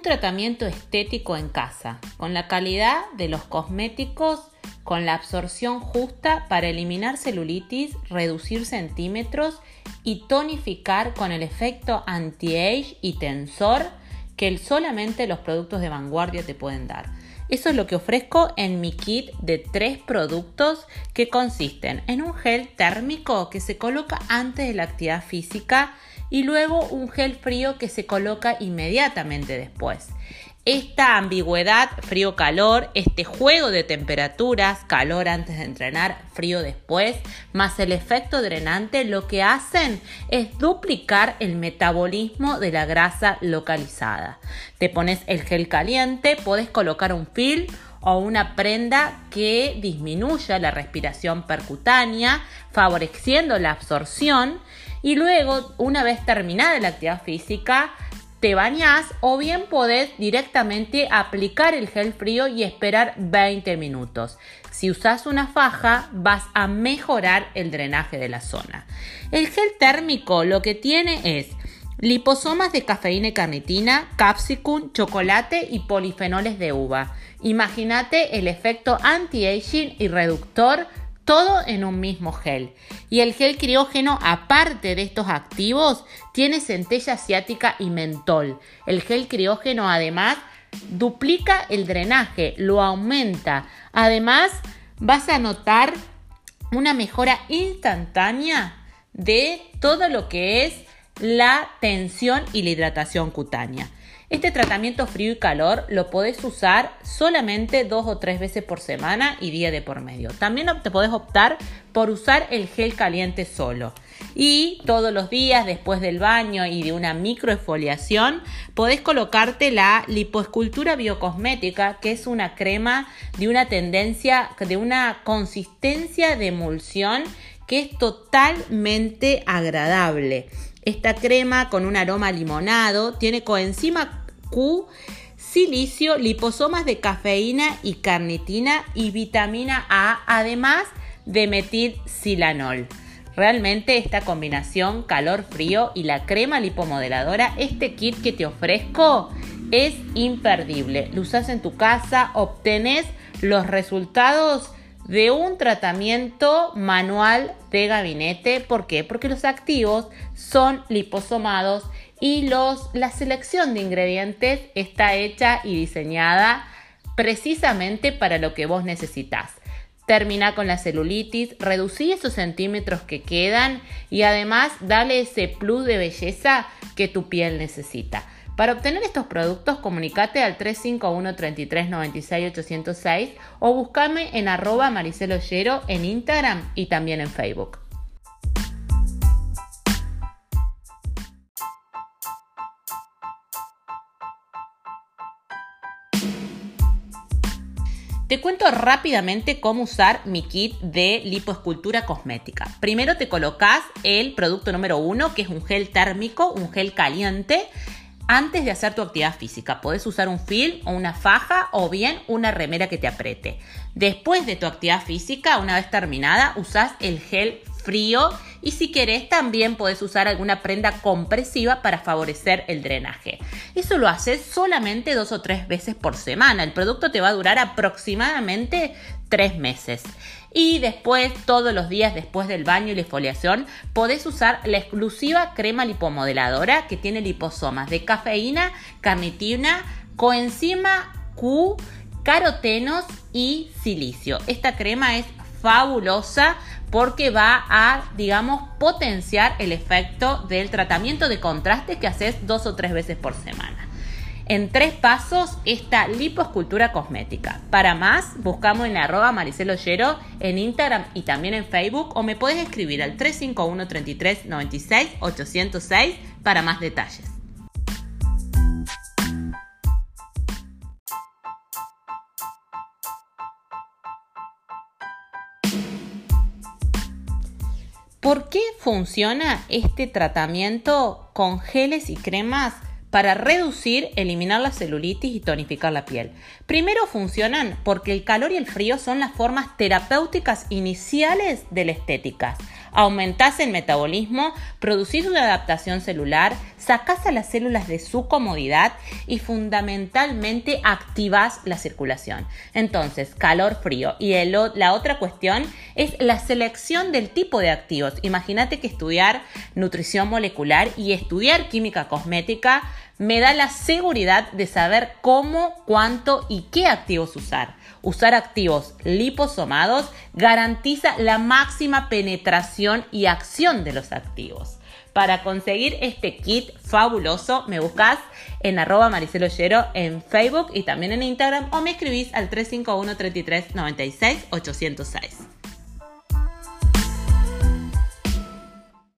un tratamiento estético en casa, con la calidad de los cosméticos, con la absorción justa para eliminar celulitis, reducir centímetros y tonificar con el efecto anti-age y tensor que solamente los productos de vanguardia te pueden dar. Eso es lo que ofrezco en mi kit de tres productos que consisten en un gel térmico que se coloca antes de la actividad física y luego un gel frío que se coloca inmediatamente después. Esta ambigüedad frío-calor, este juego de temperaturas, calor antes de entrenar, frío después, más el efecto drenante, lo que hacen es duplicar el metabolismo de la grasa localizada. Te pones el gel caliente, puedes colocar un film o una prenda que disminuya la respiración percutánea, favoreciendo la absorción y luego, una vez terminada la actividad física, te bañas o bien podés directamente aplicar el gel frío y esperar 20 minutos. Si usas una faja vas a mejorar el drenaje de la zona. El gel térmico lo que tiene es liposomas de cafeína y carnitina, capsicum, chocolate y polifenoles de uva. Imagínate el efecto anti-aging y reductor todo en un mismo gel. Y el gel criógeno, aparte de estos activos, tiene centella asiática y mentol. El gel criógeno además duplica el drenaje, lo aumenta. Además, vas a notar una mejora instantánea de todo lo que es la tensión y la hidratación cutánea. Este tratamiento frío y calor lo podés usar solamente dos o tres veces por semana y día de por medio. También te podés optar por usar el gel caliente solo. Y todos los días después del baño y de una microexfoliación podés colocarte la lipoescultura biocosmética, que es una crema de una tendencia, de una consistencia de emulsión que es totalmente agradable. Esta crema con un aroma limonado tiene coenzima Q, silicio, liposomas de cafeína y carnitina y vitamina A, además de metilcilanol. Realmente esta combinación calor-frío y la crema lipomodeladora, este kit que te ofrezco es imperdible. Lo usas en tu casa, obtenés los resultados de un tratamiento manual de gabinete. ¿Por qué? Porque los activos son liposomados y los, la selección de ingredientes está hecha y diseñada precisamente para lo que vos necesitas. Termina con la celulitis, reducí esos centímetros que quedan y además dale ese plus de belleza que tu piel necesita. Para obtener estos productos, comunicate al 351 33 96 806 o buscame en arroba mariceloyero en Instagram y también en Facebook. Te cuento rápidamente cómo usar mi kit de lipoescultura cosmética. Primero te colocas el producto número uno, que es un gel térmico, un gel caliente antes de hacer tu actividad física. Puedes usar un film o una faja o bien una remera que te apriete. Después de tu actividad física, una vez terminada, usas el gel frío y si querés también podés usar alguna prenda compresiva para favorecer el drenaje. Eso lo haces solamente dos o tres veces por semana. El producto te va a durar aproximadamente tres meses. Y después, todos los días después del baño y la exfoliación, podés usar la exclusiva crema lipomodeladora que tiene liposomas de cafeína, carnitina, coenzima Q, carotenos y silicio. Esta crema es fabulosa porque va a, digamos, potenciar el efecto del tratamiento de contraste que haces dos o tres veces por semana. En tres pasos, esta liposcultura cosmética. Para más, buscamos en arroba Maricelo en Instagram y también en Facebook o me puedes escribir al 351 33 96 806 para más detalles. ¿Por qué funciona este tratamiento con geles y cremas para reducir, eliminar la celulitis y tonificar la piel? Primero funcionan porque el calor y el frío son las formas terapéuticas iniciales de la estética. Aumentás el metabolismo, producís una adaptación celular, sacás a las células de su comodidad y fundamentalmente activás la circulación. Entonces, calor-frío. Y la otra cuestión es la selección del tipo de activos. Imagínate que estudiar nutrición molecular y estudiar química cosmética me da la seguridad de saber cómo, cuánto y qué activos usar. Usar activos liposomados garantiza la máxima penetración y acción de los activos. Para conseguir este kit fabuloso, me buscas en arroba mariceloyero en Facebook y también en Instagram o me escribís al 351 33 96 806.